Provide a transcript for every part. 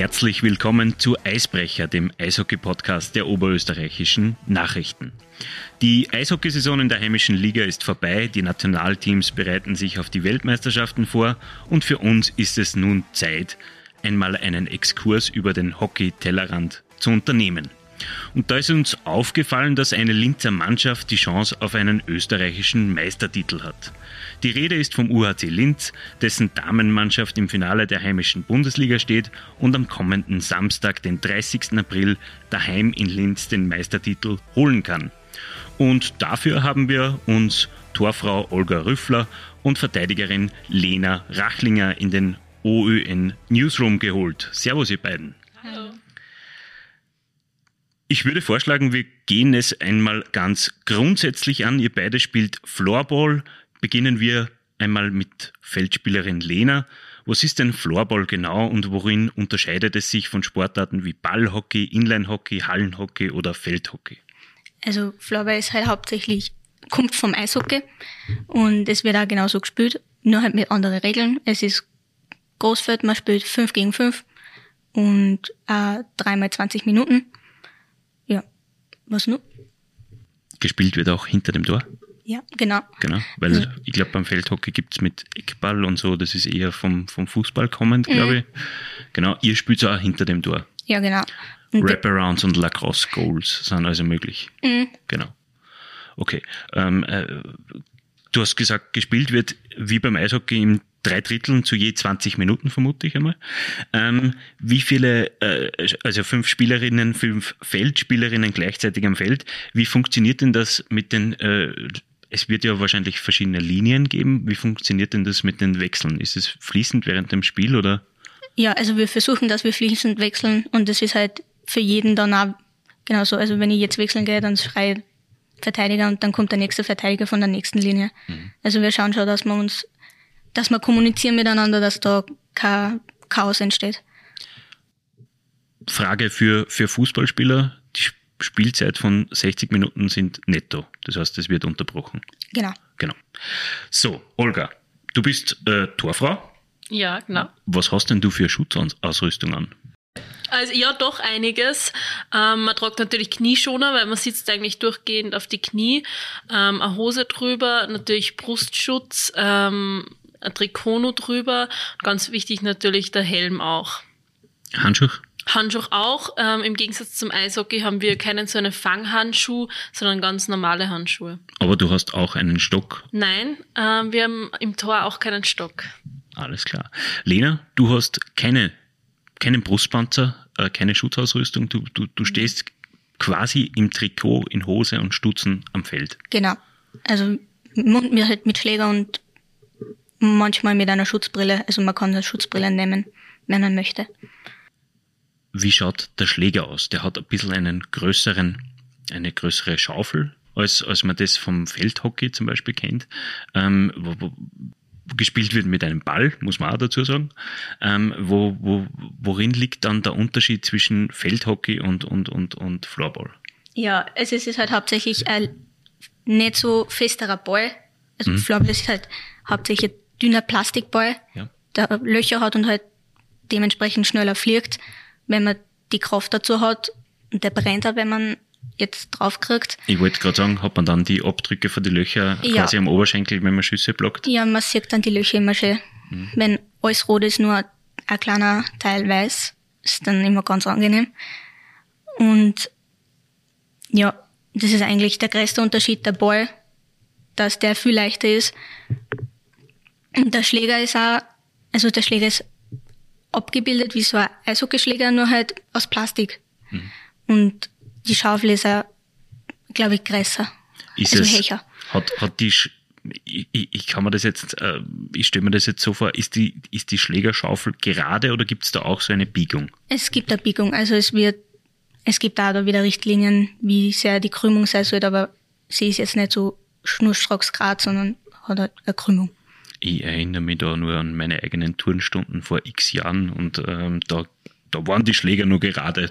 Herzlich willkommen zu Eisbrecher, dem Eishockey-Podcast der oberösterreichischen Nachrichten. Die Eishockeysaison in der heimischen Liga ist vorbei, die Nationalteams bereiten sich auf die Weltmeisterschaften vor und für uns ist es nun Zeit, einmal einen Exkurs über den Hockey-Tellerrand zu unternehmen. Und da ist uns aufgefallen, dass eine Linzer Mannschaft die Chance auf einen österreichischen Meistertitel hat. Die Rede ist vom UHC Linz, dessen Damenmannschaft im Finale der heimischen Bundesliga steht und am kommenden Samstag, den 30. April, daheim in Linz den Meistertitel holen kann. Und dafür haben wir uns Torfrau Olga Rüffler und Verteidigerin Lena Rachlinger in den OÖN Newsroom geholt. Servus, ihr beiden. Hallo. Ich würde vorschlagen, wir gehen es einmal ganz grundsätzlich an. Ihr beide spielt Floorball. Beginnen wir einmal mit Feldspielerin Lena. Was ist denn Floorball genau und worin unterscheidet es sich von Sportarten wie Ballhockey, Inlinehockey, Hallenhockey oder Feldhockey? Also Floorball ist halt hauptsächlich, kommt vom Eishockey und es wird auch genauso gespielt, nur halt mit anderen Regeln. Es ist Großfeld, man spielt 5 gegen 5 und äh, dreimal 20 Minuten. Was nur? Gespielt wird auch hinter dem Tor. Ja, genau. Genau, weil ja. ich glaube, beim Feldhockey gibt es mit Eckball und so, das ist eher vom, vom Fußball kommend, glaube mhm. ich. Genau, ihr spielt auch hinter dem Tor. Ja, genau. Und Wraparounds und Lacrosse Goals sind also möglich. Mhm. Genau. Okay. Ähm, äh, du hast gesagt, gespielt wird wie beim Eishockey im drei Dritteln zu je 20 Minuten, vermute ich einmal. Ähm, wie viele, äh, also fünf Spielerinnen, fünf Feldspielerinnen gleichzeitig am Feld, wie funktioniert denn das mit den, äh, es wird ja wahrscheinlich verschiedene Linien geben, wie funktioniert denn das mit den Wechseln? Ist es fließend während dem Spiel oder? Ja, also wir versuchen, dass wir fließend wechseln und das ist halt für jeden dann auch genauso. Also wenn ich jetzt wechseln gehe, dann schrei Verteidiger und dann kommt der nächste Verteidiger von der nächsten Linie. Mhm. Also wir schauen schon, dass wir uns dass wir kommunizieren miteinander, dass da kein Chaos entsteht. Frage für, für Fußballspieler. Die Spielzeit von 60 Minuten sind netto. Das heißt, es wird unterbrochen. Genau. Genau. So, Olga, du bist äh, Torfrau. Ja, genau. Was hast denn du für Schutzausrüstung an? Also ja, doch einiges. Ähm, man tragt natürlich Knieschoner, weil man sitzt eigentlich durchgehend auf die Knie. Ähm, eine Hose drüber, natürlich Brustschutz, ähm, ein Trikot drüber. Ganz wichtig natürlich der Helm auch. Handschuh? Handschuh auch. Ähm, Im Gegensatz zum Eishockey haben wir keinen so einen Fanghandschuh, sondern ganz normale Handschuhe. Aber du hast auch einen Stock? Nein, ähm, wir haben im Tor auch keinen Stock. Alles klar. Lena, du hast keine, keinen Brustpanzer, äh, keine Schutzausrüstung. Du, du, du stehst quasi im Trikot, in Hose und Stutzen am Feld. Genau. Also mir halt mit Schläger und manchmal mit einer Schutzbrille. Also man kann eine Schutzbrille nehmen, wenn man möchte. Wie schaut der Schläger aus? Der hat ein bisschen einen größeren, eine größere Schaufel, als, als man das vom Feldhockey zum Beispiel kennt. Ähm, wo, wo, gespielt wird mit einem Ball, muss man auch dazu sagen. Ähm, wo, wo, worin liegt dann der Unterschied zwischen Feldhockey und, und, und, und Floorball? Ja, also es ist halt hauptsächlich ein nicht so festerer Ball. Also mhm. Floorball ist halt hauptsächlich dünner Plastikball, ja. der Löcher hat und halt dementsprechend schneller fliegt, wenn man die Kraft dazu hat. Und der brennt auch, wenn man jetzt draufkriegt. Ich wollte gerade sagen, hat man dann die Abdrücke von den Löchern ja. quasi am Oberschenkel, wenn man Schüsse blockt? Ja, man sieht dann die Löcher immer schön. Mhm. Wenn alles rot ist, nur ein kleiner Teil weiß, ist dann immer ganz angenehm. Und ja, das ist eigentlich der größte Unterschied, der Ball, dass der viel leichter ist und der Schläger ist auch, also der Schläger ist abgebildet wie so ein Eishockeyschläger, nur halt aus Plastik. Mhm. Und die Schaufel ist auch, glaube ich, größer. Ist also es, Hecher. Hat, hat die, ich, ich kann mir das jetzt, äh, ich stelle mir das jetzt so vor, ist die, ist die Schlägerschaufel gerade oder gibt es da auch so eine Biegung? Es gibt eine Biegung, also es wird, es gibt da wieder Richtlinien, wie sehr die Krümmung sein soll, aber sie ist jetzt nicht so schnurstracks grad, sondern hat halt eine Krümmung ich erinnere mich da nur an meine eigenen Turnstunden vor x Jahren und ähm, da, da waren die Schläger nur gerade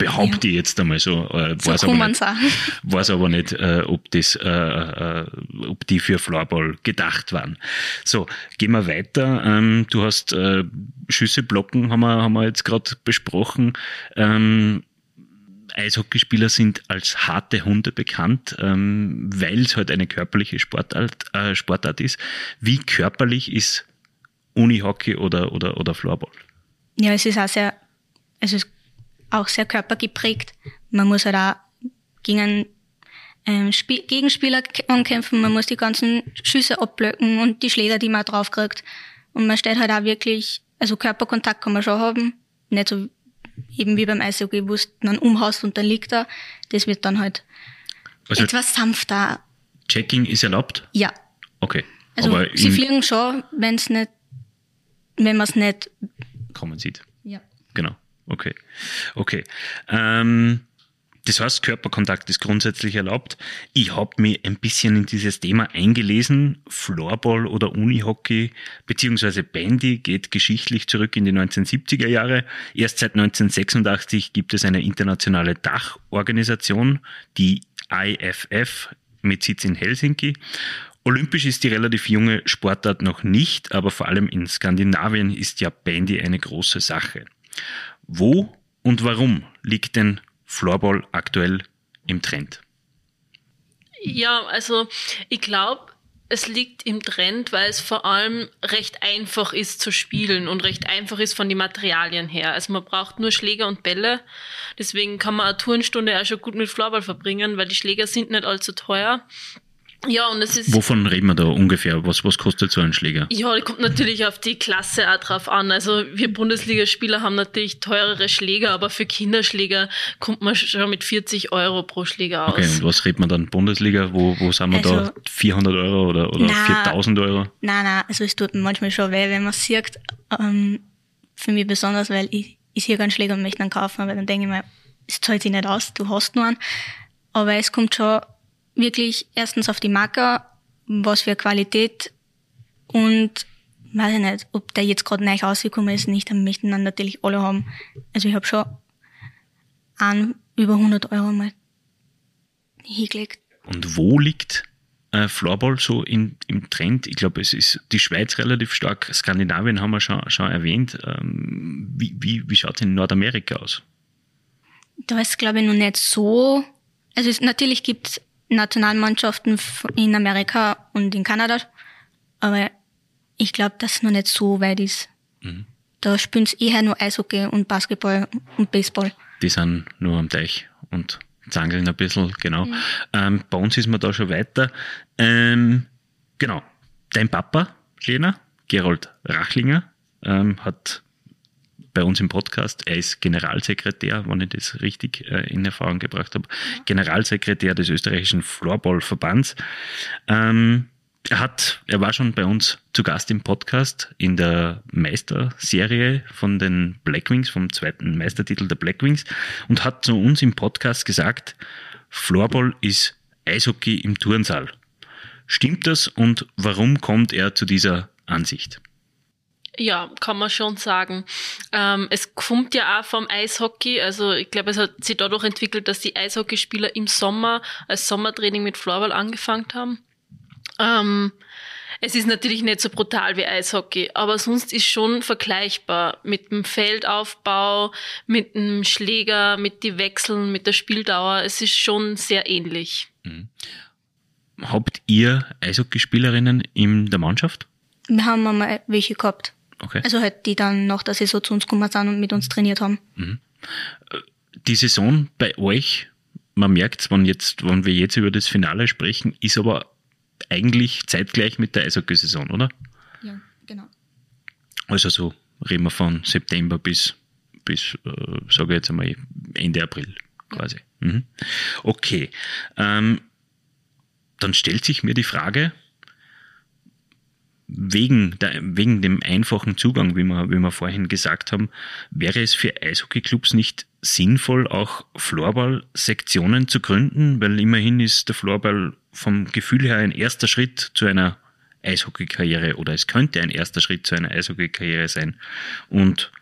behaupte ja. ich jetzt einmal so. Äh, so weiß, aber nicht, weiß aber nicht, äh, ob, das, äh, äh, ob die für Floorball gedacht waren. So, gehen wir weiter. Ähm, du hast äh, Schüsse blocken, haben wir, haben wir jetzt gerade besprochen. Ähm, Eishockeyspieler sind als harte Hunde bekannt, ähm, weil es halt eine körperliche Sportart, äh, Sportart ist. Wie körperlich ist Unihockey oder, oder, oder Floorball? Ja, es ist auch sehr, es ist auch sehr körpergeprägt. Man muss halt auch gegen ähm, Spiel Gegenspieler ankämpfen, man muss die ganzen Schüsse abblöcken und die Schläger, die man draufkriegt. Und man steht halt auch wirklich, also Körperkontakt kann man schon haben, nicht so eben wie beim Eishockey, wo es dann umhaust und dann liegt er. Das wird dann halt also etwas sanfter. Checking ist erlaubt? Ja. Okay. Also Aber sie fliegen schon, wenn es nicht, wenn man es nicht kommen sieht. Ja. Genau. Okay. Okay. Ähm, das heißt, Körperkontakt ist grundsätzlich erlaubt. Ich habe mich ein bisschen in dieses Thema eingelesen. Floorball oder Unihockey beziehungsweise Bandy geht geschichtlich zurück in die 1970er Jahre. Erst seit 1986 gibt es eine internationale Dachorganisation, die IFF mit Sitz in Helsinki. Olympisch ist die relativ junge Sportart noch nicht, aber vor allem in Skandinavien ist ja Bandy eine große Sache. Wo und warum liegt denn Floorball aktuell im Trend? Ja, also ich glaube, es liegt im Trend, weil es vor allem recht einfach ist zu spielen und recht einfach ist von den Materialien her. Also man braucht nur Schläger und Bälle. Deswegen kann man eine Turnstunde auch schon gut mit Floorball verbringen, weil die Schläger sind nicht allzu teuer. Ja, und es ist. Wovon reden wir da ungefähr? Was, was kostet so ein Schläger? Ja, das kommt natürlich auf die Klasse auch drauf an. Also wir Bundesligaspieler haben natürlich teurere Schläger, aber für Kinderschläger kommt man schon mit 40 Euro pro Schläger aus. Okay, und was redet man dann? Bundesliga? Wo, wo sind wir also, da? 400 Euro oder, oder na, 4000 Euro? Nein, nein, also es tut mir manchmal schon weh, wenn man es sieht. Ähm, für mich besonders, weil ich, ich sehe keinen Schläger und möchte einen kaufen, aber dann denke ich mir, es zahlt sich nicht aus, du hast nur einen. Aber es kommt schon wirklich erstens auf die Marke, was für Qualität und weiß ich nicht, ob der jetzt gerade neu rausgekommen ist, nicht, dann möchten dann natürlich alle haben. Also ich habe schon an über 100 Euro mal hingelegt. Und wo liegt äh, Floorball so in, im Trend? Ich glaube, es ist die Schweiz relativ stark, Skandinavien haben wir schon, schon erwähnt. Ähm, wie, wie, wie schaut es in Nordamerika aus? Da ist, glaube ich, noch nicht so. Also es, natürlich gibt es Nationalmannschaften in Amerika und in Kanada. Aber ich glaube, dass es noch nicht so weit ist. Mhm. Da spielen sie eher nur Eishockey und Basketball und Baseball. Die sind nur am Teich und zangeln ein bisschen, genau. Mhm. Ähm, bei uns ist man da schon weiter. Ähm, genau. Dein Papa, Lena, Gerold Rachlinger, ähm, hat bei uns im Podcast. Er ist Generalsekretär, wenn ich das richtig äh, in Erfahrung gebracht habe, Generalsekretär des österreichischen Floorballverbands. Ähm, er hat, er war schon bei uns zu Gast im Podcast in der Meisterserie von den Blackwings, vom zweiten Meistertitel der Blackwings und hat zu uns im Podcast gesagt, Floorball ist Eishockey im Turnsaal. Stimmt das und warum kommt er zu dieser Ansicht? Ja, kann man schon sagen. Ähm, es kommt ja auch vom Eishockey. Also ich glaube, es hat sich dadurch entwickelt, dass die Eishockeyspieler im Sommer als Sommertraining mit Floorball angefangen haben. Ähm, es ist natürlich nicht so brutal wie Eishockey, aber sonst ist schon vergleichbar mit dem Feldaufbau, mit dem Schläger, mit den Wechseln, mit der Spieldauer. Es ist schon sehr ähnlich. Mhm. Habt ihr Eishockeyspielerinnen in der Mannschaft? Wir haben einmal welche gehabt. Okay. Also halt, die dann nach der Saison zu uns gekommen sind und mit uns trainiert haben. Mhm. Die Saison bei euch, man merkt, wenn, jetzt, wenn wir jetzt über das Finale sprechen, ist aber eigentlich zeitgleich mit der Eishockey-Saison, oder? Ja, genau. Also so reden wir von September bis, bis äh, sage ich jetzt einmal, Ende April quasi. Mhm. Okay. Ähm, dann stellt sich mir die Frage, wegen, der, wegen dem einfachen Zugang, wie wir, wie wir vorhin gesagt haben, wäre es für Eishockeyclubs nicht sinnvoll, auch Floorball-Sektionen zu gründen, weil immerhin ist der Floorball vom Gefühl her ein erster Schritt zu einer Eishockeykarriere oder es könnte ein erster Schritt zu einer Eishockeykarriere sein. Und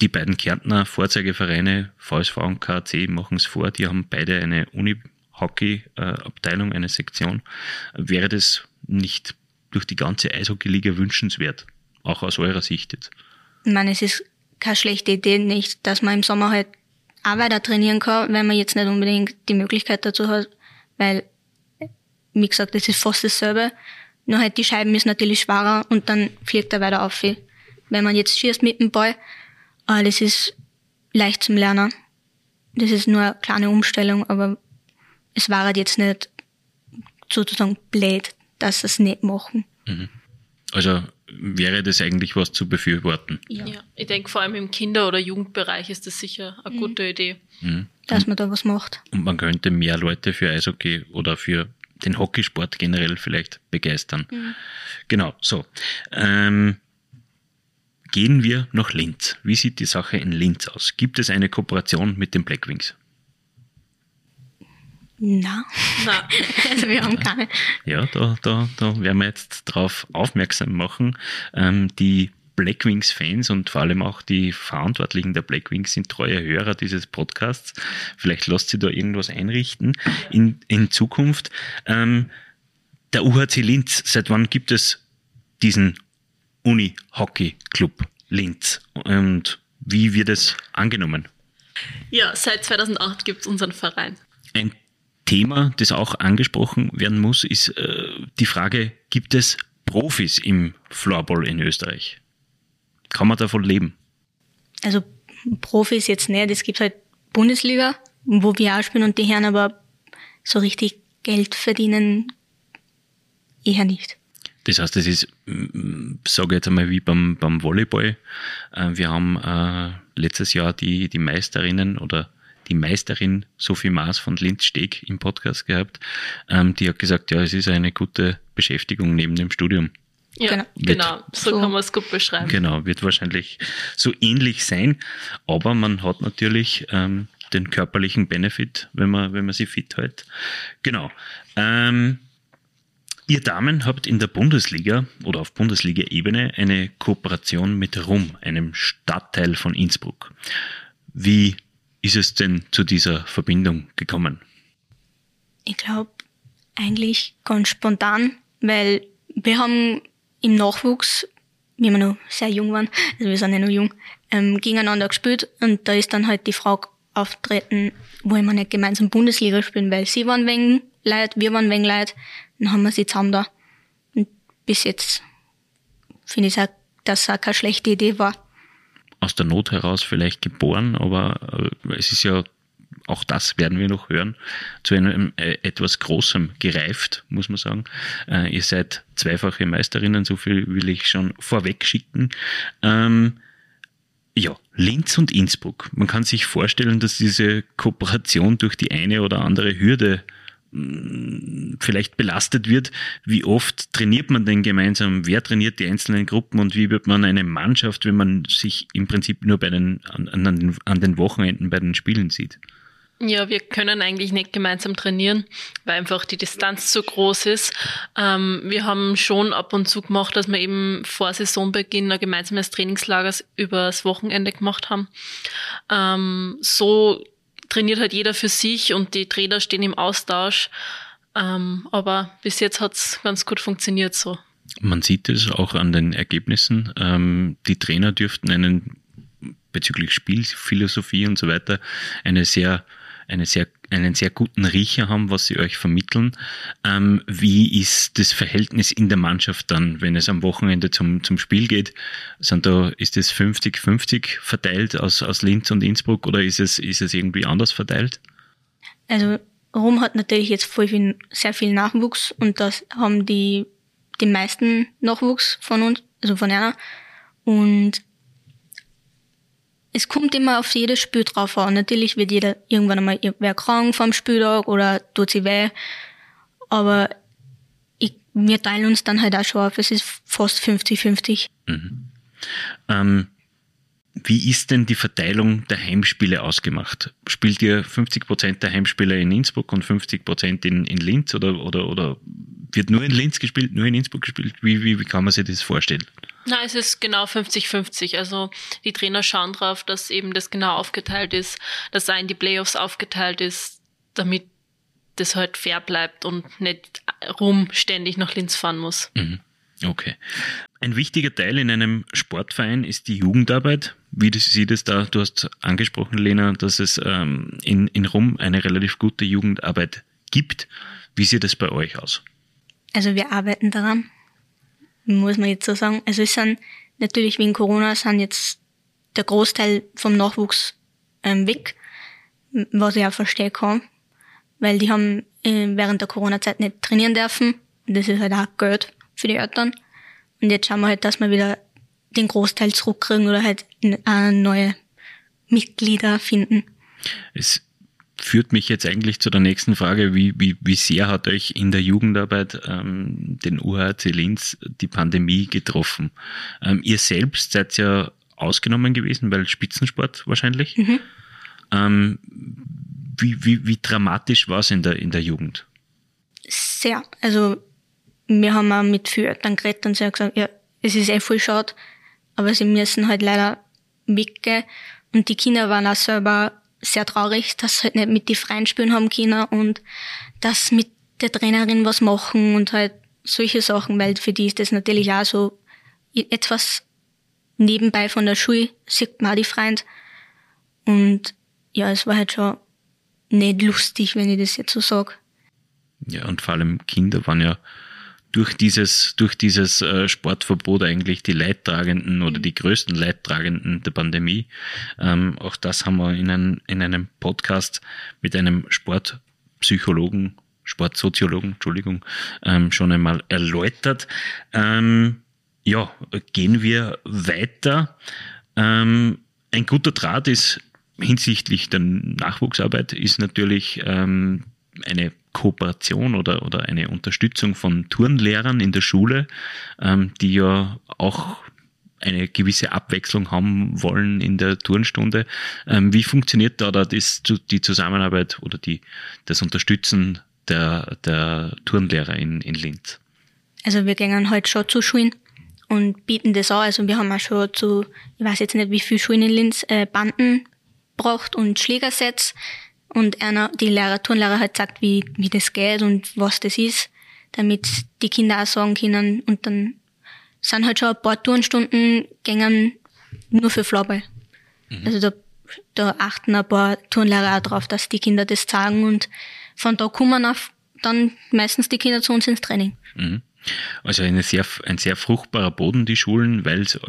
die beiden Kärntner Vorzeigevereine VSV und KAC machen es vor. Die haben beide eine Uni-Hockey-Abteilung, eine Sektion. Wäre das nicht durch die ganze Eishockey-Liga wünschenswert? Auch aus eurer Sicht jetzt? Ich meine, es ist keine schlechte Idee nicht, dass man im Sommer halt auch weiter trainieren kann, wenn man jetzt nicht unbedingt die Möglichkeit dazu hat, weil, wie gesagt, es ist fast dasselbe. Nur halt die Scheiben ist natürlich schwerer und dann fliegt er weiter auf. Wenn man jetzt schießt mit dem Ball, äh, das ist leicht zum Lernen. Das ist nur eine kleine Umstellung, aber es war halt jetzt nicht sozusagen blöd, dass sie es nicht machen. Mhm. Also wäre das eigentlich was zu befürworten. Ja, ja. ich denke vor allem im Kinder- oder Jugendbereich ist das sicher eine mhm. gute Idee. Mhm. Dass man da was macht. Und man könnte mehr Leute für Eishockey oder für den Hockeysport generell vielleicht begeistern. Mhm. Genau, so. Ähm, gehen wir nach Linz. Wie sieht die Sache in Linz aus? Gibt es eine Kooperation mit den Blackwings? Na, Na. also wir haben keine. Ja, da, da, da werden wir jetzt drauf aufmerksam machen. Ähm, die Blackwings-Fans und vor allem auch die Verantwortlichen der Blackwings sind treue Hörer dieses Podcasts. Vielleicht lasst sie da irgendwas einrichten in, in Zukunft. Ähm, der UHC Linz, seit wann gibt es diesen Uni-Hockey-Club Linz und wie wird es angenommen? Ja, seit 2008 gibt es unseren Verein. Ein Thema, das auch angesprochen werden muss, ist äh, die Frage, gibt es Profis im Floorball in Österreich? Kann man davon leben? Also Profis jetzt nicht, es gibt halt Bundesliga, wo wir auch spielen und die Herren aber so richtig Geld verdienen eher nicht. Das heißt, es ist, sage ich jetzt einmal, wie beim, beim Volleyball. Äh, wir haben äh, letztes Jahr die, die Meisterinnen oder die Meisterin Sophie Maas von Linz-Steg im Podcast gehabt. Ähm, die hat gesagt, ja, es ist eine gute Beschäftigung neben dem Studium. Ja, genau, wird, genau. so, so kann man es gut beschreiben. Genau, wird wahrscheinlich so ähnlich sein, aber man hat natürlich ähm, den körperlichen Benefit, wenn man, wenn man sie fit hält. Genau. Ähm, Ihr Damen habt in der Bundesliga oder auf Bundesliga-Ebene eine Kooperation mit RUM, einem Stadtteil von Innsbruck. Wie ist es denn zu dieser Verbindung gekommen? Ich glaube, eigentlich ganz spontan, weil wir haben im Nachwuchs, wie wir noch sehr jung waren, also wir sind ja noch jung, ähm, gegeneinander gespielt und da ist dann halt die Frage auftreten, wollen wir nicht gemeinsam Bundesliga spielen, weil sie waren wegen Leid, wir waren wegen Leid, dann haben wir sie zusammen da. Und bis jetzt finde ich auch, dass es auch keine schlechte Idee war aus der Not heraus vielleicht geboren, aber äh, es ist ja auch das werden wir noch hören, zu einem äh, etwas Großem gereift, muss man sagen. Äh, ihr seid zweifache Meisterinnen, so viel will ich schon vorweg schicken. Ähm, ja, Linz und Innsbruck. Man kann sich vorstellen, dass diese Kooperation durch die eine oder andere Hürde vielleicht belastet wird. Wie oft trainiert man denn gemeinsam? Wer trainiert die einzelnen Gruppen und wie wird man eine Mannschaft, wenn man sich im Prinzip nur bei den, an, an, an den Wochenenden bei den Spielen sieht? Ja, wir können eigentlich nicht gemeinsam trainieren, weil einfach die Distanz zu groß ist. Ähm, wir haben schon ab und zu gemacht, dass wir eben vor Saisonbeginn ein gemeinsames Trainingslager übers Wochenende gemacht haben. Ähm, so trainiert halt jeder für sich und die Trainer stehen im Austausch. Ähm, aber bis jetzt hat es ganz gut funktioniert so. Man sieht es auch an den Ergebnissen. Ähm, die Trainer dürften einen bezüglich Spielphilosophie und so weiter eine sehr eine sehr, einen sehr guten Riecher haben, was sie euch vermitteln. Ähm, wie ist das Verhältnis in der Mannschaft dann, wenn es am Wochenende zum, zum Spiel geht? Sind da, ist es 50-50 verteilt aus, aus Linz und Innsbruck oder ist es, ist es irgendwie anders verteilt? Also Rom hat natürlich jetzt voll viel, sehr viel Nachwuchs und das haben die, die meisten Nachwuchs von uns, also von einer. Und es kommt immer auf jedes Spiel drauf an. Natürlich wird jeder irgendwann einmal wer krank vom Spieltag oder tut sie weh. Aber ich, wir teilen uns dann halt auch schon auf. Es ist fast 50-50. Mhm. Ähm, wie ist denn die Verteilung der Heimspiele ausgemacht? Spielt ihr 50 Prozent der Heimspiele in Innsbruck und 50 Prozent in, in Linz oder, oder, oder wird nur in Linz gespielt, nur in Innsbruck gespielt? Wie, wie, wie kann man sich das vorstellen? Na, es ist genau 50-50. Also die Trainer schauen drauf, dass eben das genau aufgeteilt ist, dass da in die Playoffs aufgeteilt ist, damit das halt fair bleibt und nicht rum ständig nach Linz fahren muss. Mhm. Okay. Ein wichtiger Teil in einem Sportverein ist die Jugendarbeit. Wie sieht es da? Du hast angesprochen, Lena, dass es ähm, in, in Rum eine relativ gute Jugendarbeit gibt. Wie sieht es bei euch aus? Also wir arbeiten daran, muss man jetzt so sagen. Also es sind natürlich wegen Corona sind jetzt der Großteil vom Nachwuchs ähm, weg, was ich auch verstehen kann, weil die haben äh, während der Corona-Zeit nicht trainieren dürfen. Das ist halt auch Geld für die Eltern. Und jetzt schauen wir halt, dass wir wieder den Großteil zurückkriegen oder halt äh, neue Mitglieder finden. Es führt mich jetzt eigentlich zu der nächsten Frage, wie, wie, wie sehr hat euch in der Jugendarbeit ähm, den UHC Linz die Pandemie getroffen? Ähm, ihr selbst seid ja ausgenommen gewesen, weil Spitzensport wahrscheinlich. Mhm. Ähm, wie, wie, wie dramatisch war es in der, in der Jugend? Sehr. Also wir haben auch mit vielen Eltern geredet und sie haben gesagt, ja, es ist eh voll schade, aber sie müssen halt leider weggehen. Und die Kinder waren auch selber sehr traurig, dass halt nicht mit die Freien spielen haben können und dass mit der Trainerin was machen und halt solche Sachen, weil für die ist das natürlich auch so etwas nebenbei von der Schule, sieht man auch die Freund. Und ja, es war halt schon nicht lustig, wenn ich das jetzt so sag. Ja, und vor allem Kinder waren ja durch dieses, durch dieses äh, Sportverbot eigentlich die Leidtragenden oder die größten Leidtragenden der Pandemie. Ähm, auch das haben wir in, ein, in einem Podcast mit einem Sportpsychologen, Sportsoziologen, Entschuldigung, ähm, schon einmal erläutert. Ähm, ja, gehen wir weiter. Ähm, ein guter Draht ist hinsichtlich der Nachwuchsarbeit ist natürlich ähm, eine Kooperation oder, oder eine Unterstützung von Turnlehrern in der Schule, ähm, die ja auch eine gewisse Abwechslung haben wollen in der Turnstunde. Ähm, wie funktioniert da, da das, die Zusammenarbeit oder die, das Unterstützen der, der Turnlehrer in, in Linz? Also wir gehen halt schon zu Schulen und bieten das an. Also wir haben auch schon zu, ich weiß jetzt nicht wie viele Schulen in Linz, äh, Banden braucht und Schlägersets und einer, die Lehrer, Turnlehrer halt sagt, wie, wie das geht und was das ist, damit die Kinder auch sagen können und dann sind halt schon ein paar Turnstunden gängen nur für Floorball. Mhm. Also da, da achten ein paar Turnlehrer auch drauf, dass die Kinder das sagen und von da kommen auch dann meistens die Kinder zu uns ins Training. Mhm. Also eine sehr, ein sehr fruchtbarer Boden, die Schulen, weil es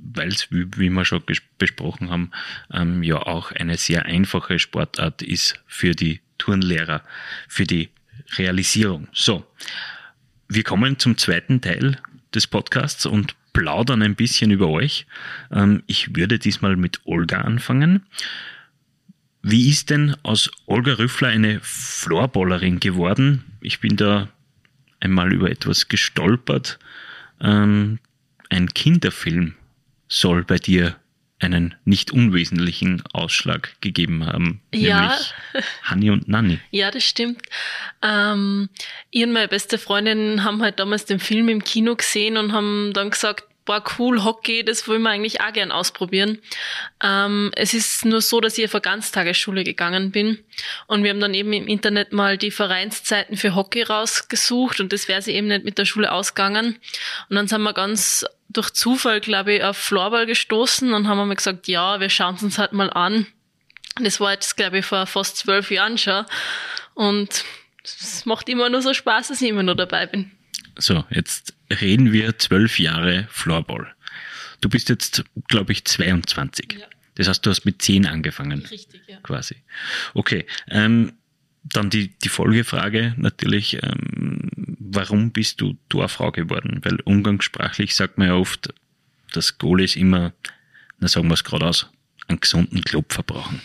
weil es, wie, wie wir schon besprochen haben, ähm, ja auch eine sehr einfache Sportart ist für die Turnlehrer, für die Realisierung. So, wir kommen zum zweiten Teil des Podcasts und plaudern ein bisschen über euch. Ähm, ich würde diesmal mit Olga anfangen. Wie ist denn aus Olga Rüffler eine Floorballerin geworden? Ich bin da einmal über etwas gestolpert. Ähm, ein Kinderfilm soll bei dir einen nicht unwesentlichen Ausschlag gegeben haben. Ja. Hanni und Nanni. Ja, das stimmt. Ähm, ich und meine beste Freundin haben halt damals den Film im Kino gesehen und haben dann gesagt, boah, cool, Hockey, das wollen wir eigentlich auch gern ausprobieren. Ähm, es ist nur so, dass ich auf eine Ganztagesschule gegangen bin und wir haben dann eben im Internet mal die Vereinszeiten für Hockey rausgesucht und das wäre sie eben nicht mit der Schule ausgegangen. Und dann sind wir ganz durch Zufall, glaube ich, auf Floorball gestoßen und haben wir gesagt, ja, wir schauen es uns halt mal an. Das war jetzt, glaube ich, vor fast zwölf Jahren schon. Und es macht immer nur so Spaß, dass ich immer nur dabei bin. So, jetzt reden wir zwölf Jahre Floorball. Du bist jetzt, glaube ich, 22. Ja. Das heißt, du hast mit zehn angefangen. Richtig, ja. Quasi. Okay. Ähm, dann die, die Folgefrage natürlich, ähm, warum bist du Torfrau geworden? Weil umgangssprachlich sagt man ja oft, dass Goalies immer, na sagen wir es gerade aus, einen gesunden Klopfer brauchen.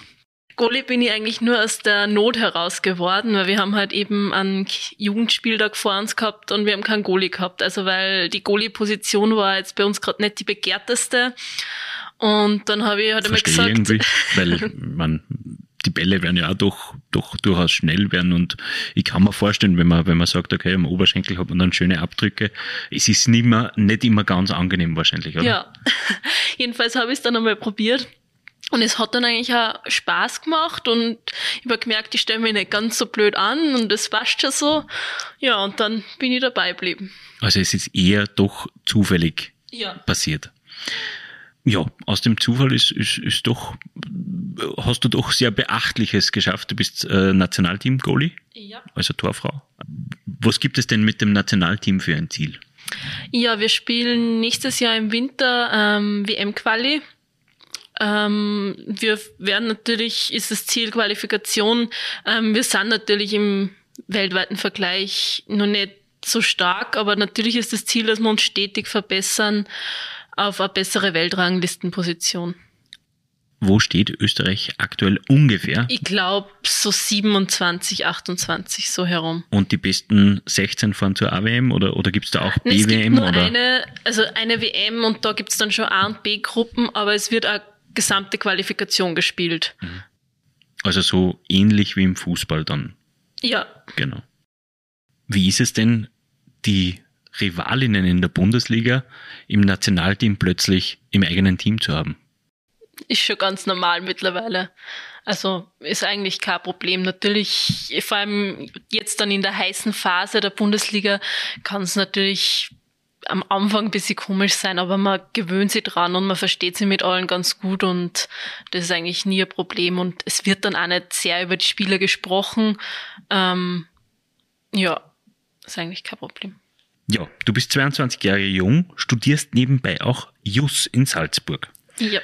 Goalie bin ich eigentlich nur aus der Not heraus geworden, weil wir haben halt eben einen Jugendspieltag vor uns gehabt und wir haben keinen Goalie gehabt. Also weil die Goalie-Position war jetzt bei uns gerade nicht die begehrteste. Und dann habe ich halt einmal gesagt. Irgendwie, weil man die Bälle werden ja auch doch, doch durchaus schnell werden und ich kann mir vorstellen, wenn man, wenn man sagt, okay, am Oberschenkel hat man dann schöne Abdrücke, es ist nicht, mehr, nicht immer ganz angenehm wahrscheinlich, oder? Ja, jedenfalls habe ich es dann einmal probiert. Und es hat dann eigentlich auch Spaß gemacht und ich habe gemerkt, ich stelle mich nicht ganz so blöd an und das passt schon so. Ja, und dann bin ich dabei geblieben. Also es ist eher doch zufällig Ja. passiert. Ja, aus dem Zufall ist, ist, ist doch, hast du doch sehr Beachtliches geschafft. Du bist äh, Nationalteam-Goalie, Ja. also Torfrau. Was gibt es denn mit dem Nationalteam für ein Ziel? Ja, wir spielen nächstes Jahr im Winter ähm, WM-Quali. Ähm, wir werden natürlich, ist das Ziel Qualifikation. Ähm, wir sind natürlich im weltweiten Vergleich noch nicht so stark, aber natürlich ist das Ziel, dass wir uns stetig verbessern auf eine bessere Weltranglistenposition. Wo steht Österreich aktuell ungefähr? Ich glaube so 27, 28 so herum. Und die besten 16 fahren zur AWM oder, oder gibt es da auch Nee, es gibt BWM? nur Oder? eine, also eine WM und da gibt's dann schon A und B Gruppen, aber es wird eine gesamte Qualifikation gespielt. Also so ähnlich wie im Fußball dann, Ja, genau. Wie ist es denn, die Rivalinnen in der Bundesliga im Nationalteam plötzlich im eigenen Team zu haben? ist schon ganz normal mittlerweile. Also ist eigentlich kein Problem. Natürlich, vor allem jetzt dann in der heißen Phase der Bundesliga, kann es natürlich am Anfang ein bisschen komisch sein, aber man gewöhnt sich dran und man versteht sich mit allen ganz gut und das ist eigentlich nie ein Problem und es wird dann auch nicht sehr über die Spieler gesprochen. Ähm, ja, ist eigentlich kein Problem. Ja, du bist 22 Jahre jung, studierst nebenbei auch Jus in Salzburg. Ja.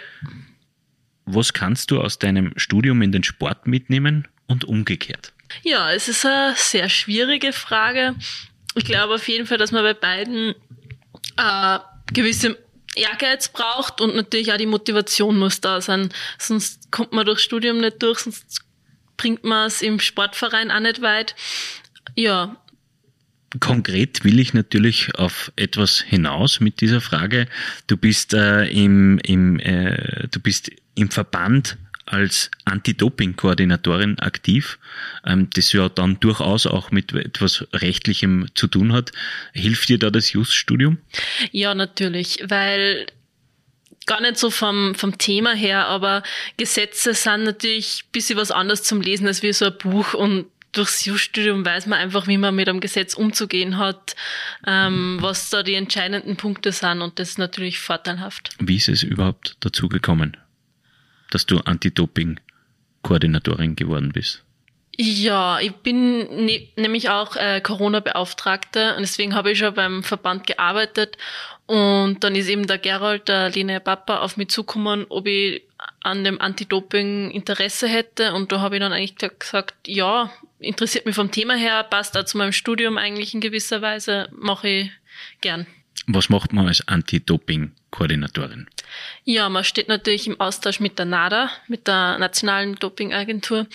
Was kannst du aus deinem Studium in den Sport mitnehmen und umgekehrt? Ja, es ist eine sehr schwierige Frage. Ich glaube auf jeden Fall, dass man bei beiden äh, gewisse Ehrgeiz braucht und natürlich auch die Motivation muss da sein. Sonst kommt man durchs Studium nicht durch, sonst bringt man es im Sportverein auch nicht weit. Ja, Konkret will ich natürlich auf etwas hinaus mit dieser Frage. Du bist äh, im, im äh, du bist im Verband als Anti-Doping-Koordinatorin aktiv, ähm, das ja dann durchaus auch mit etwas Rechtlichem zu tun hat. Hilft dir da das Just-Studium? Ja, natürlich, weil gar nicht so vom, vom Thema her, aber Gesetze sind natürlich ein bisschen was anderes zum Lesen als wie so ein Buch und durchs Jus-Studium weiß man einfach, wie man mit einem Gesetz umzugehen hat, ähm, was da die entscheidenden Punkte sind und das ist natürlich vorteilhaft. Wie ist es überhaupt dazu gekommen, dass du Anti-Doping-Koordinatorin geworden bist? Ja, ich bin ne nämlich auch äh, Corona-Beauftragte und deswegen habe ich schon beim Verband gearbeitet und dann ist eben der Gerald, der Lene Papa, auf mich zugekommen, ob ich an dem Anti-Doping Interesse hätte und da habe ich dann eigentlich gesagt, ja, interessiert mich vom Thema her, passt auch zu meinem Studium eigentlich in gewisser Weise, mache ich gern. Was macht man als Anti-Doping-Koordinatorin? Ja, man steht natürlich im Austausch mit der NADA, mit der Nationalen Dopingagentur.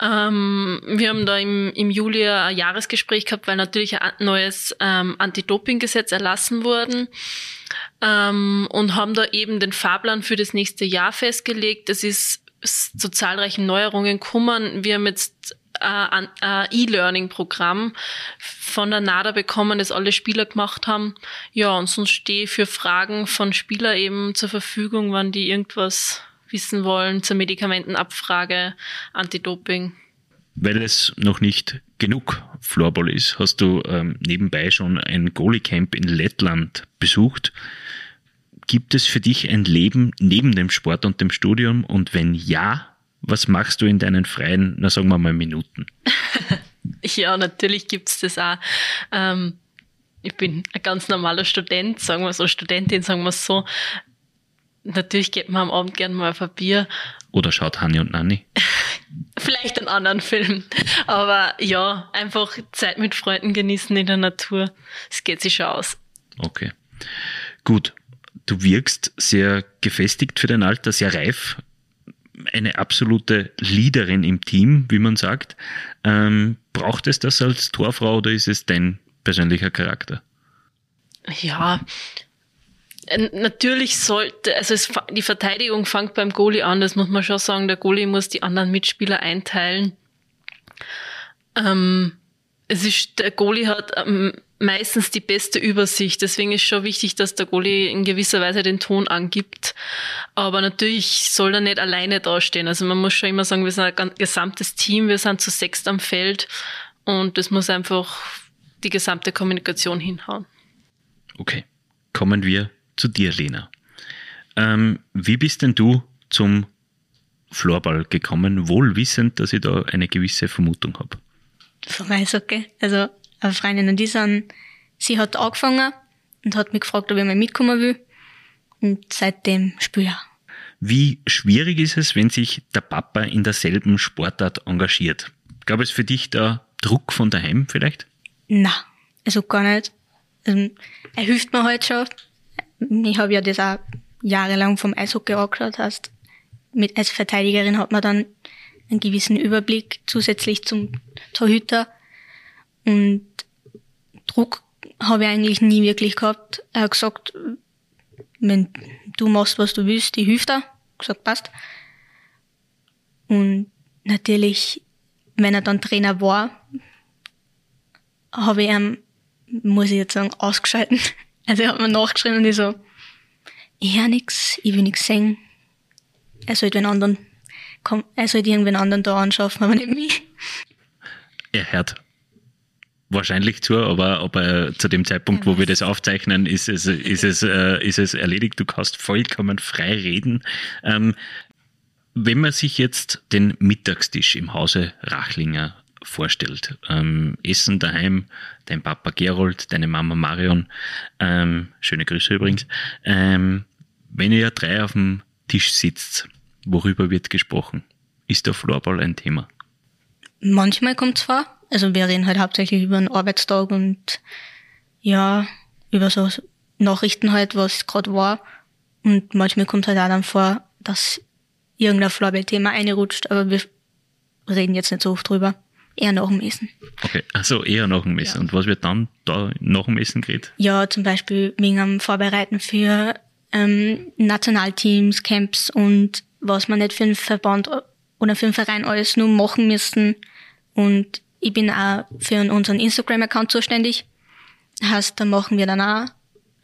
Ähm, wir haben da im, im Juli ein Jahresgespräch gehabt, weil natürlich ein neues ähm, Anti-Doping-Gesetz erlassen wurde. Ähm, und haben da eben den Fahrplan für das nächste Jahr festgelegt. Es ist zu zahlreichen Neuerungen gekommen. Wir haben jetzt ein E-Learning-Programm von der NADA bekommen, das alle Spieler gemacht haben. Ja, und sonst stehe ich für Fragen von Spieler eben zur Verfügung, wann die irgendwas wissen wollen zur Medikamentenabfrage, Anti-Doping. Weil es noch nicht genug Floorball ist, hast du ähm, nebenbei schon ein Goalie-Camp in Lettland besucht. Gibt es für dich ein Leben neben dem Sport und dem Studium? Und wenn ja, was machst du in deinen freien, na sagen wir mal, Minuten? ja, natürlich gibt's das auch. Ähm, ich bin ein ganz normaler Student, sagen wir so, Studentin, sagen wir so. Natürlich geht man am Abend gerne mal auf ein Bier. Oder schaut Hanni und Nanni? Vielleicht einen anderen Film. Aber ja, einfach Zeit mit Freunden genießen in der Natur. Es geht sich schon aus. Okay. Gut. Du wirkst sehr gefestigt für dein Alter, sehr reif. Eine absolute Leaderin im Team, wie man sagt. Ähm, braucht es das als Torfrau oder ist es dein persönlicher Charakter? Ja, natürlich sollte, also es, die Verteidigung fängt beim Goalie an, das muss man schon sagen. Der Goalie muss die anderen Mitspieler einteilen. Ähm, es ist, der Goalie hat ähm, meistens die beste Übersicht. Deswegen ist schon wichtig, dass der Goalie in gewisser Weise den Ton angibt. Aber natürlich soll er nicht alleine dastehen. Also man muss schon immer sagen, wir sind ein gesamtes Team, wir sind zu sechst am Feld und das muss einfach die gesamte Kommunikation hinhauen. Okay, kommen wir zu dir, Lena. Ähm, wie bist denn du zum Floorball gekommen, wohl wissend, dass ich da eine gewisse Vermutung habe? Vom Eishockey. Also eine Freundin und ich sind, sie hat angefangen und hat mich gefragt, ob ich mal mitkommen will. Und seitdem spiele ich. Wie schwierig ist es, wenn sich der Papa in derselben Sportart engagiert? Gab es für dich da Druck von daheim vielleicht? Na, also gar nicht. Also, er hilft mir halt schon. Ich habe ja das auch jahrelang vom Eishockey angeschaut. Heißt, mit, als Verteidigerin hat man dann einen gewissen Überblick zusätzlich zum Torhüter. Und Druck habe ich eigentlich nie wirklich gehabt. Er hat gesagt, wenn du machst, was du willst, die hilft er. Gesagt, passt. Und natürlich, wenn er dann Trainer war, habe ich ihm, muss ich jetzt sagen, ausgeschalten. Also er hat mir nachgeschrieben und ich so, ich höre nix, ich will nix sehen. Er sollte den anderen, komm, er sollte irgendwen anderen da anschaffen, aber nicht mich. Er hört wahrscheinlich zu, aber, aber zu dem Zeitpunkt, wo wir das aufzeichnen, ist es, ist es, äh, ist es erledigt. Du kannst vollkommen frei reden. Ähm, wenn man sich jetzt den Mittagstisch im Hause Rachlinger vorstellt, ähm, Essen daheim, dein Papa Gerold, deine Mama Marion, ähm, schöne Grüße übrigens, ähm, wenn ihr drei auf dem Tisch sitzt, worüber wird gesprochen? Ist der Floorball ein Thema? Manchmal kommt es vor, also wir reden halt hauptsächlich über den Arbeitstag und ja, über so Nachrichten halt, was gerade war. Und manchmal kommt halt auch dann vor, dass irgendein Floorball-Thema reinrutscht, aber wir reden jetzt nicht so oft drüber. Eher nach dem Essen. Okay, also eher nach dem Essen. Ja. Und was wird dann da nach dem Essen geredet? Ja, zum Beispiel wegen am Vorbereiten für ähm, Nationalteams, Camps und was man nicht für einen Verband oder für einen Verein alles nur machen müssen. Und ich bin auch für unseren Instagram-Account zuständig. Heißt, da machen wir dann auch,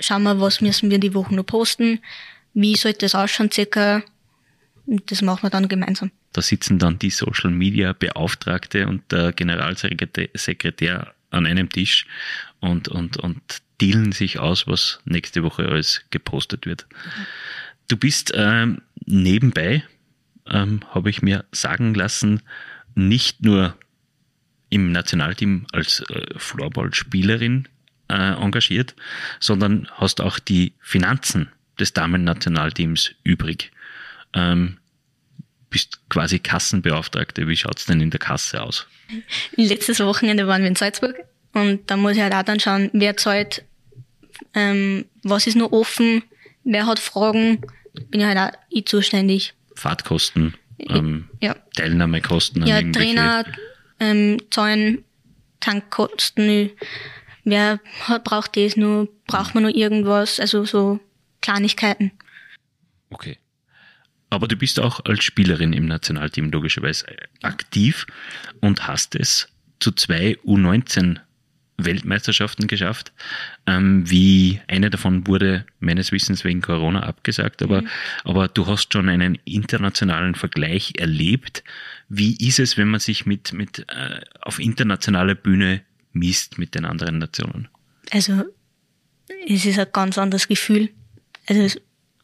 schauen wir, was müssen wir die Woche noch posten, wie sollte das ausschauen circa. Das machen wir dann gemeinsam. Da sitzen dann die Social Media Beauftragte und der Generalsekretär an einem Tisch und, und, und dealen sich aus, was nächste Woche alles gepostet wird. Du bist ähm, nebenbei, ähm, habe ich mir sagen lassen, nicht nur im Nationalteam als äh, Floorball-Spielerin äh, engagiert, sondern hast auch die Finanzen des Damen-Nationalteams übrig. Ähm, bist quasi Kassenbeauftragte. Wie schaut's denn in der Kasse aus? Letztes Wochenende waren wir in Salzburg und da muss ich halt auch dann schauen, wer zahlt, ähm, was ist noch offen, wer hat Fragen, bin ich halt auch ich zuständig. Fahrtkosten, ähm, ja. Teilnahmekosten. Ja, Trainer, ähm, zahlen Tankkosten, wer braucht das nur, braucht man nur irgendwas, also so Kleinigkeiten. Okay. Aber du bist auch als Spielerin im Nationalteam logischerweise aktiv und hast es zu zwei U19 Weltmeisterschaften geschafft. Ähm, wie eine davon wurde meines Wissens wegen Corona abgesagt, aber, mhm. aber du hast schon einen internationalen Vergleich erlebt. Wie ist es, wenn man sich mit, mit äh, auf internationaler Bühne misst mit den anderen Nationen? Also es ist ein ganz anderes Gefühl. Also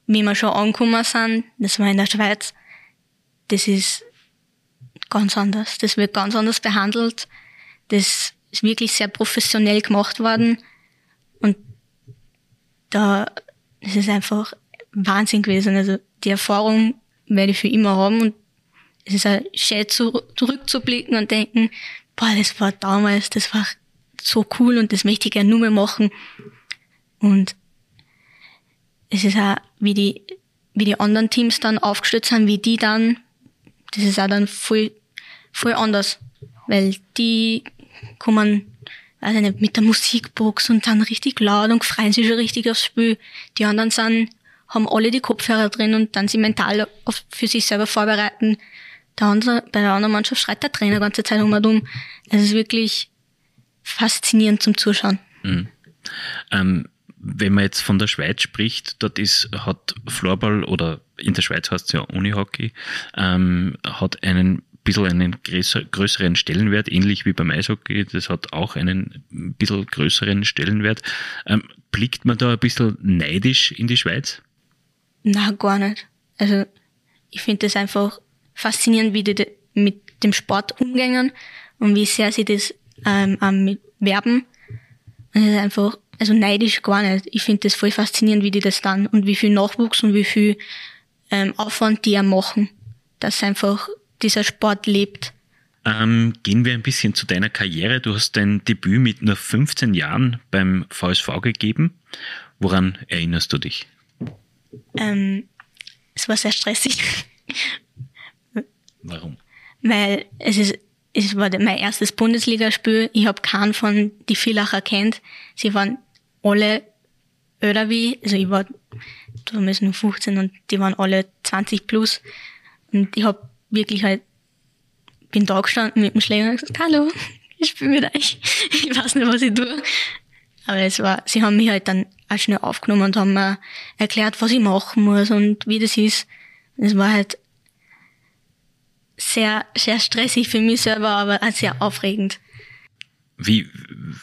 wie wir schon angekommen sind, das war in der Schweiz, das ist ganz anders. Das wird ganz anders behandelt. Das ist wirklich sehr professionell gemacht worden. Und da ist es einfach Wahnsinn gewesen. Also die Erfahrung werde ich für immer haben und es ist auch schön zu, zurückzublicken und denken, boah, das war damals, das war so cool und das möchte ich gerne nur mehr machen. Und es ist auch, wie die, wie die anderen Teams dann aufgestellt sind, wie die dann, das ist auch dann voll, voll anders. Weil die kommen weiß ich nicht, mit der Musikbox und dann richtig laut und freuen sich schon richtig aufs Spiel. Die anderen sind, haben alle die Kopfhörer drin und dann sie mental auf, für sich selber vorbereiten. Der andere, bei der anderen Mannschaft schreit der Trainer die ganze Zeit um und um. Es ist wirklich faszinierend zum Zuschauen. Mhm. Ähm, wenn man jetzt von der Schweiz spricht, dort ist, hat Floorball oder in der Schweiz heißt es ja Unihockey, ähm, hat einen bisschen einen größer, größeren Stellenwert, ähnlich wie beim Eishockey. Das hat auch einen bisschen größeren Stellenwert. Ähm, blickt man da ein bisschen neidisch in die Schweiz? Na, gar nicht. Also, ich finde das einfach faszinierend, wie die mit dem Sport umgehen und wie sehr sie das ähm, werben. Und das ist einfach, also neidisch gar nicht. Ich finde das voll faszinierend, wie die das dann und wie viel Nachwuchs und wie viel ähm, Aufwand die ja machen, dass einfach dieser Sport lebt. Ähm, gehen wir ein bisschen zu deiner Karriere. Du hast dein Debüt mit nur 15 Jahren beim VSV gegeben. Woran erinnerst du dich? Ähm, es war sehr stressig. Warum? Weil es ist, es war mein erstes Bundesligaspiel. Ich habe keinen von die Villacher kennt. Sie waren alle älter wie, also ich war damals nur 15 und die waren alle 20 plus. Und ich habe wirklich halt, bin da gestanden mit dem Schläger und gesagt, hallo, ich spiele mit euch. Ich weiß nicht, was ich tue. Aber es war, sie haben mich halt dann auch schnell aufgenommen und haben mir erklärt, was ich machen muss und wie das ist. Es war halt sehr, sehr stressig für mich selber, aber auch sehr aufregend. Wie,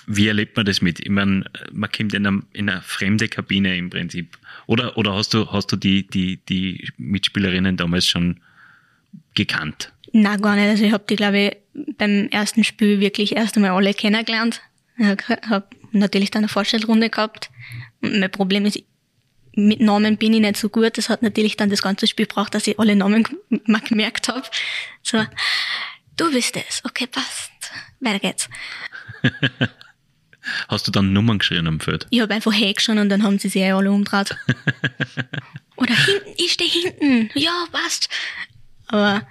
wie erlebt man das mit? Ich meine, man kommt in eine, in eine fremde Kabine im Prinzip. Oder, oder hast du, hast du die, die, die Mitspielerinnen damals schon gekannt? Na gar nicht. Also ich habe die, glaube ich, beim ersten Spiel wirklich erst einmal alle kennengelernt. Ich habe natürlich dann eine Vorstellrunde gehabt. Und mein Problem ist, mit Namen bin ich nicht so gut. Das hat natürlich dann das ganze Spiel gebraucht, dass ich alle Namen mal gemerkt habe. So, du bist es. Okay, passt. Weiter geht's. Hast du dann Nummern geschrien am Feld? Ich habe einfach hergeschrien und dann haben sie sich alle umgedreht. Oder hinten, ich stehe hinten. Ja, passt. Aber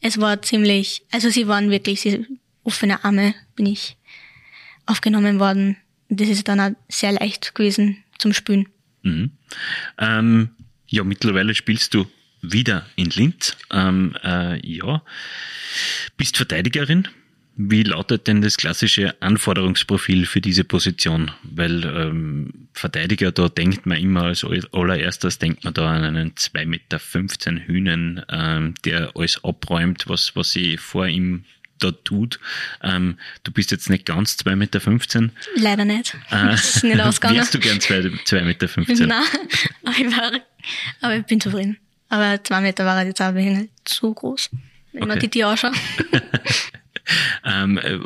es war ziemlich, also sie waren wirklich sie, offene Arme, bin ich aufgenommen worden. Das ist dann auch sehr leicht gewesen zum Spielen. Mhm. Ähm, ja, mittlerweile spielst du wieder in Linz. Ähm, äh, ja, bist Verteidigerin. Wie lautet denn das klassische Anforderungsprofil für diese Position? Weil ähm, Verteidiger, da denkt man immer als allererstes, denkt man da an einen 2,15 Meter Hühnen, ähm, der alles abräumt, was, was sie vor ihm da tut. Ähm, du bist jetzt nicht ganz 2,15 Meter. Leider nicht. Äh, das ist nicht ausgegangen. Wärst du gern 2,15 Meter? Nein, aber ich, war, aber ich bin zufrieden. Aber 2 Meter war jetzt auch nicht so groß, wenn okay. man die Tiere anschaut. Ähm, äh,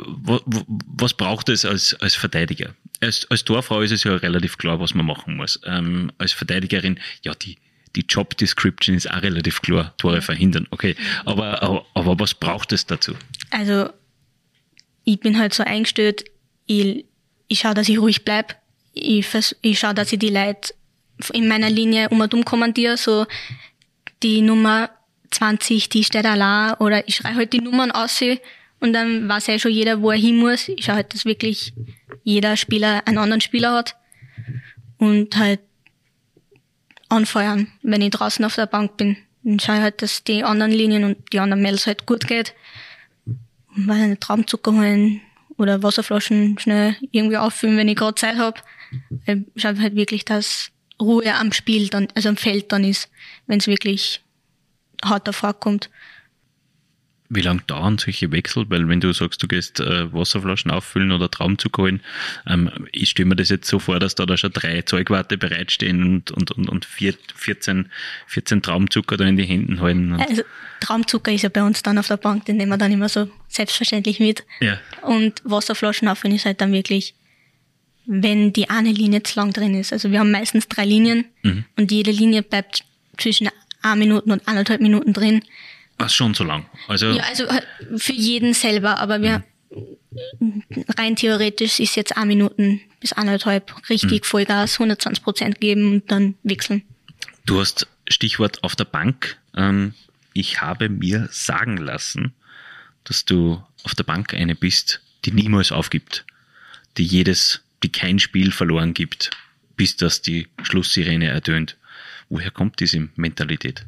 was braucht es als, als Verteidiger? Als, als Torfrau ist es ja relativ klar, was man machen muss. Ähm, als Verteidigerin, ja, die, die Job Description ist auch relativ klar, Tore verhindern, okay. Aber, aber, aber was braucht es dazu? Also, ich bin halt so eingestellt, ich, ich schaue, dass ich ruhig bleib. Ich, ich schaue, dass ich die Leute in meiner Linie um und um kommandiere, so die Nummer 20, die steht allein, oder ich schreibe halt die Nummern aus, und dann weiß ja schon jeder, wo er hin muss. Ich schaue halt, dass wirklich jeder Spieler einen anderen Spieler hat. Und halt anfeuern, wenn ich draußen auf der Bank bin. Dann schaue ich halt, dass die anderen Linien und die anderen Mails halt gut geht. Weil eine Traumzucker holen oder Wasserflaschen schnell irgendwie auffüllen, wenn ich gerade Zeit habe. Ich schaue halt wirklich, dass Ruhe am Spiel dann, also am Feld dann ist, wenn es wirklich hart davor kommt. Wie lange dauern solche Wechsel? Weil wenn du sagst, du gehst äh, Wasserflaschen auffüllen oder Traumzucker holen, ähm, ich stelle mir das jetzt so vor, dass da, da schon drei Zeugwarte bereitstehen und, und, und, und vier, 14, 14 Traumzucker da in die Händen halten. Also Traumzucker ist ja bei uns dann auf der Bank, den nehmen wir dann immer so selbstverständlich mit. Ja. Und Wasserflaschen auffüllen ist halt dann wirklich, wenn die eine Linie zu lang drin ist. Also wir haben meistens drei Linien mhm. und jede Linie bleibt zwischen einer Minuten und anderthalb Minuten drin. Ach, schon so lang. Also ja, also äh, für jeden selber, aber wir mhm. rein theoretisch ist jetzt eine Minuten bis anderthalb richtig mhm. Vollgas, 120 Prozent geben und dann wechseln. Du hast Stichwort auf der Bank. Ähm, ich habe mir sagen lassen, dass du auf der Bank eine bist, die niemals aufgibt, die jedes, die kein Spiel verloren gibt, bis das die Schlusssirene ertönt. Woher kommt diese Mentalität?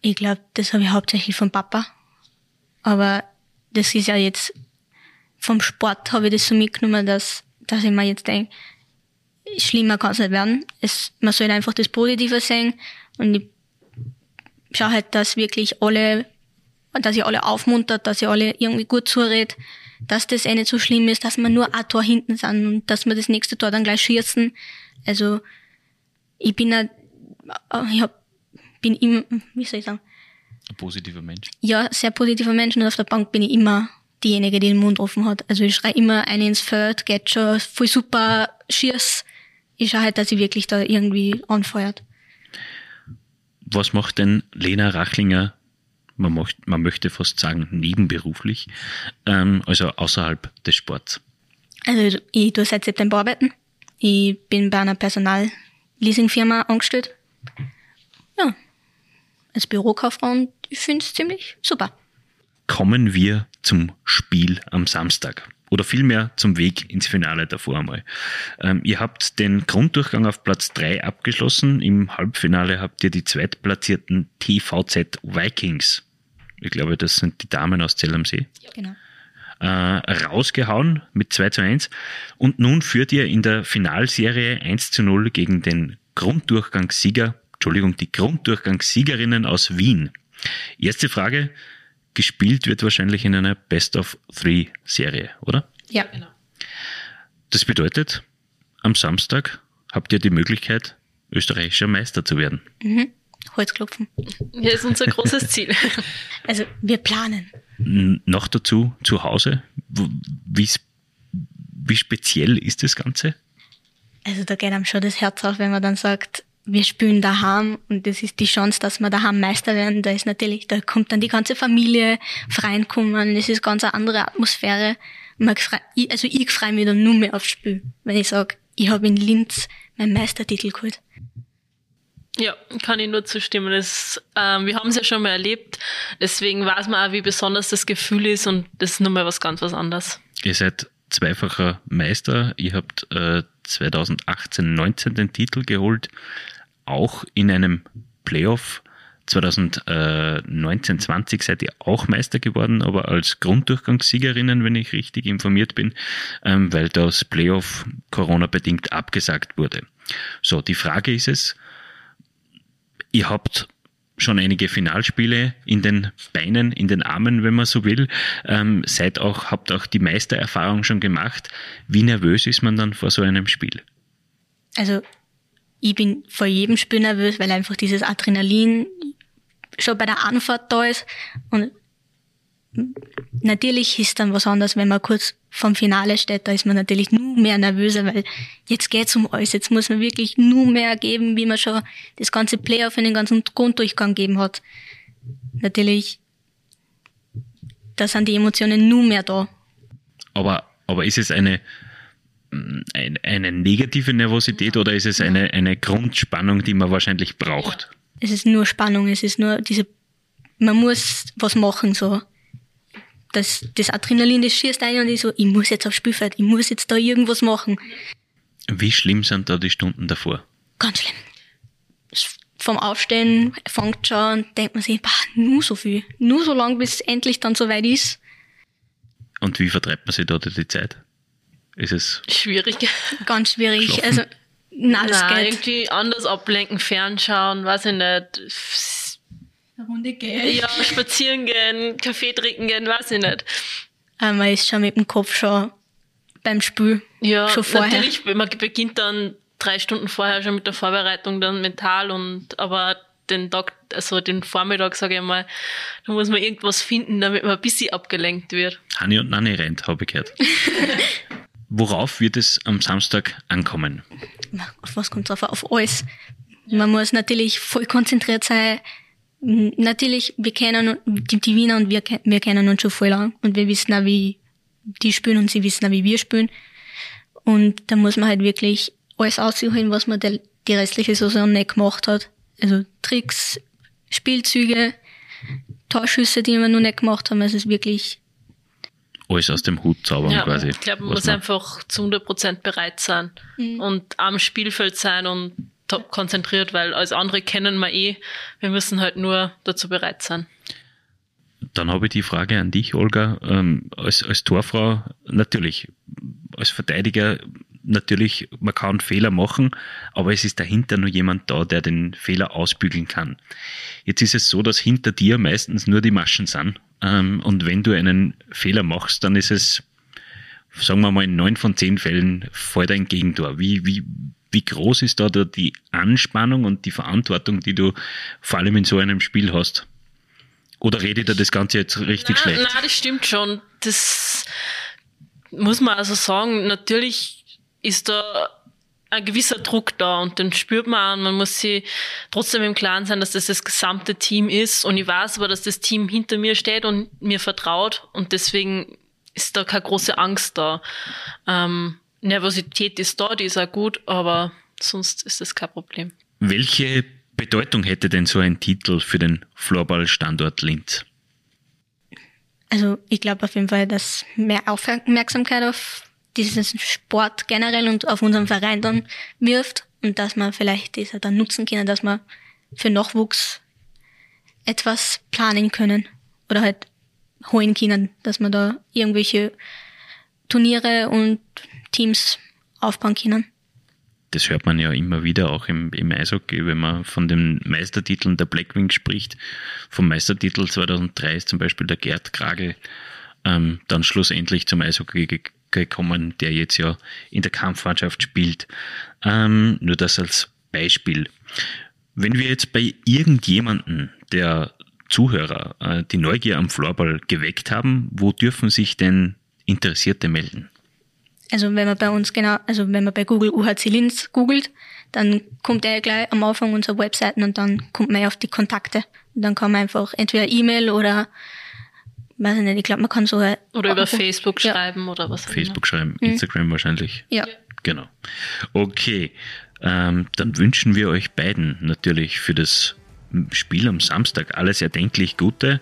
Ich glaube, das habe ich hauptsächlich vom Papa. Aber das ist ja jetzt vom Sport habe ich das so mitgenommen, dass, dass ich mir jetzt denke, schlimmer kann es nicht werden. Es, man soll einfach das Positive sehen und ich schaue halt, dass wirklich alle, dass ich alle aufmuntert, dass ich alle irgendwie gut zuredet, dass das eh nicht so schlimm ist, dass wir nur ein Tor hinten sind und dass wir das nächste Tor dann gleich schießen. Also ich bin ein, ich hab, bin immer, wie soll ich sagen? Ein positiver Mensch. Ja, sehr positiver Mensch und auf der Bank bin ich immer diejenige, die den Mund offen hat. Also ich schreie immer einen ins Feld, geht schon, voll super, schieß. Ich schaue halt, dass sie wirklich da irgendwie anfeuert. Was macht denn Lena Rachlinger, man, macht, man möchte fast sagen nebenberuflich, ähm, also außerhalb des Sports? Also ich tue seit September arbeiten. Ich bin bei einer Personalleasingfirma angestellt. Ja, als Bürokauffrau und ich finde es ziemlich super kommen wir zum Spiel am Samstag. Oder vielmehr zum Weg ins Finale davor einmal. Ähm, ihr habt den Grunddurchgang auf Platz 3 abgeschlossen. Im Halbfinale habt ihr die zweitplatzierten TVZ Vikings. Ich glaube, das sind die Damen aus Zell am See. Ja, genau. Äh, rausgehauen mit 2 zu 1. Und nun führt ihr in der Finalserie 1 zu 0 gegen den Grunddurchgangssieger, Entschuldigung, die Grunddurchgangssiegerinnen aus Wien. Erste Frage, gespielt wird wahrscheinlich in einer Best-of-Three-Serie, oder? Ja, genau. Das bedeutet, am Samstag habt ihr die Möglichkeit, österreichischer Meister zu werden. Mhm. Holzklopfen. Ja, ist unser großes Ziel. Also wir planen. Noch dazu zu Hause. Wie, wie speziell ist das Ganze? Also da geht einem schon das Herz auf, wenn man dann sagt, wir spielen daheim und das ist die Chance, dass wir daheim Meister werden. Da ist natürlich, da kommt dann die ganze Familie reinkommen. Das ist ganz eine andere Atmosphäre. also ich freue mich dann nur mehr aufs Spiel, wenn ich sage, ich habe in Linz meinen Meistertitel geholt. Ja, kann ich nur zustimmen. Das, ähm, wir haben es ja schon mal erlebt, deswegen weiß man auch, wie besonders das Gefühl ist und das ist nochmal was ganz was anderes. Ihr seid zweifacher Meister. Ihr habt äh, 2018-19 den Titel geholt auch in einem Playoff 2019-20 seid ihr auch Meister geworden, aber als Grunddurchgangssiegerinnen, wenn ich richtig informiert bin, ähm, weil das Playoff Corona-bedingt abgesagt wurde. So, die Frage ist es, ihr habt schon einige Finalspiele in den Beinen, in den Armen, wenn man so will. Ähm, seid auch, habt auch die Meistererfahrung schon gemacht. Wie nervös ist man dann vor so einem Spiel? Also ich bin vor jedem Spiel nervös, weil einfach dieses Adrenalin schon bei der Anfahrt da ist. Und natürlich ist dann was anderes, wenn man kurz vom Finale steht, da ist man natürlich nur mehr nervöser, weil jetzt geht's um alles. Jetzt muss man wirklich nur mehr geben, wie man schon das ganze Playoff in den ganzen Grunddurchgang gegeben hat. Natürlich, da sind die Emotionen nur mehr da. Aber, aber ist es eine, ein, eine negative Nervosität oder ist es eine, eine Grundspannung, die man wahrscheinlich braucht? Es ist nur Spannung, es ist nur diese, man muss was machen, so. Das, das Adrenalin, das schießt ein und ich so, ich muss jetzt aufs Spielfeld, ich muss jetzt da irgendwas machen. Wie schlimm sind da die Stunden davor? Ganz schlimm. Vom Aufstehen fängt schon und denkt man sich, bah, nur so viel, nur so lang, bis es endlich dann soweit ist. Und wie vertreibt man sich da die Zeit? ist es schwierig. Ganz schwierig. Schlafen? Also, nein, das nein, geht. irgendwie anders ablenken, fernschauen, weiß ich nicht. Eine Runde gehen. Ja, spazieren gehen, Kaffee trinken gehen, weiß ich nicht. Aber man ist schon mit dem Kopf schon beim Spiel. Ja, schon vorher. natürlich, man beginnt dann drei Stunden vorher schon mit der Vorbereitung dann mental und aber den Tag, also den Vormittag, sage ich mal, da muss man irgendwas finden, damit man ein bisschen abgelenkt wird. Hani und Nani rennt, habe ich gehört. Worauf wird es am Samstag ankommen? Auf was kommt drauf? Auf alles. Man muss natürlich voll konzentriert sein. Natürlich, wir kennen die, die Wiener und wir, wir kennen uns schon voll lang und wir wissen auch, wie die spielen und sie wissen auch, wie wir spielen. Und da muss man halt wirklich alles aussuchen, was man die, die restliche Saison nicht gemacht hat. Also Tricks, Spielzüge, Torschüsse, die wir noch nicht gemacht haben. Also es ist wirklich alles aus dem Hut zaubern Ja, quasi. ich glaube, man muss einfach zu 100% bereit sein und am Spielfeld sein und top konzentriert, weil als andere kennen wir eh. Wir müssen halt nur dazu bereit sein. Dann habe ich die Frage an dich, Olga. Ähm, als, als Torfrau, natürlich, als Verteidiger, natürlich, man kann Fehler machen, aber es ist dahinter nur jemand da, der den Fehler ausbügeln kann. Jetzt ist es so, dass hinter dir meistens nur die Maschen sind. Ähm, und wenn du einen Fehler machst, dann ist es, sagen wir mal, in neun von zehn Fällen fällt ein Gegentor. Wie, wie, wie groß ist da, da die Anspannung und die Verantwortung, die du vor allem in so einem Spiel hast? Oder redet er das Ganze jetzt richtig na, schlecht? Na, das stimmt schon. Das muss man also sagen. Natürlich ist da ein gewisser Druck da und den spürt man und man muss sich trotzdem im Klaren sein, dass das das gesamte Team ist und ich weiß aber, dass das Team hinter mir steht und mir vertraut und deswegen ist da keine große Angst da. Ähm, Nervosität ist da, die ist auch gut, aber sonst ist das kein Problem. Welche Bedeutung hätte denn so ein Titel für den Floorball-Standort Linz? Also ich glaube auf jeden Fall, dass mehr Aufmerksamkeit auf diesen Sport generell und auf unseren Verein dann wirft und dass man vielleicht diese dann nutzen können, dass man für Nachwuchs etwas planen können oder halt holen können, dass man da irgendwelche Turniere und Teams aufbauen können. Das hört man ja immer wieder auch im, im Eishockey, wenn man von den Meistertiteln der Blackwing spricht. Vom Meistertitel 2003 ist zum Beispiel der Gerd Kragel ähm, dann schlussendlich zum Eishockey ge gekommen, der jetzt ja in der Kampfmannschaft spielt. Ähm, nur das als Beispiel. Wenn wir jetzt bei irgendjemanden der Zuhörer äh, die Neugier am Floorball geweckt haben, wo dürfen sich denn Interessierte melden? Also wenn man bei uns genau, also wenn man bei Google UHC Linz googelt, dann kommt er gleich am Anfang unserer Webseiten und dann kommt man ja auf die Kontakte. Und dann kann man einfach entweder E-Mail oder weiß ich nicht, ich glaube, man kann so Oder über Facebook ja. schreiben oder was auch Facebook schreiben, Instagram wahrscheinlich. Ja. Genau. Okay, ähm, dann wünschen wir euch beiden natürlich für das Spiel am Samstag alles erdenklich Gute.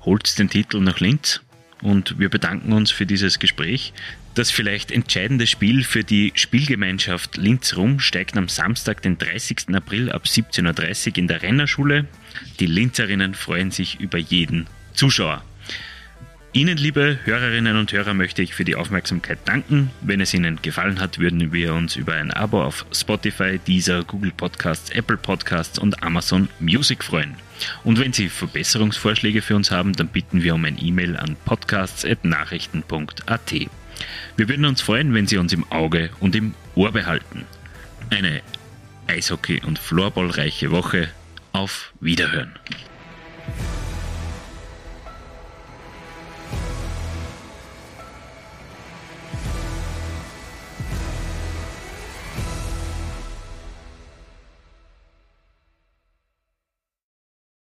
Holt den Titel nach Linz und wir bedanken uns für dieses Gespräch. Das vielleicht entscheidende Spiel für die Spielgemeinschaft Linz Rum steigt am Samstag, den 30. April ab 17.30 Uhr in der Rennerschule. Die Linzerinnen freuen sich über jeden Zuschauer. Ihnen, liebe Hörerinnen und Hörer, möchte ich für die Aufmerksamkeit danken. Wenn es Ihnen gefallen hat, würden wir uns über ein Abo auf Spotify, Deezer, Google Podcasts, Apple Podcasts und Amazon Music freuen. Und wenn Sie Verbesserungsvorschläge für uns haben, dann bitten wir um ein E-Mail an podcasts.nachrichten.at. Wir würden uns freuen, wenn Sie uns im Auge und im Ohr behalten. Eine Eishockey- und Floorballreiche Woche. Auf Wiederhören.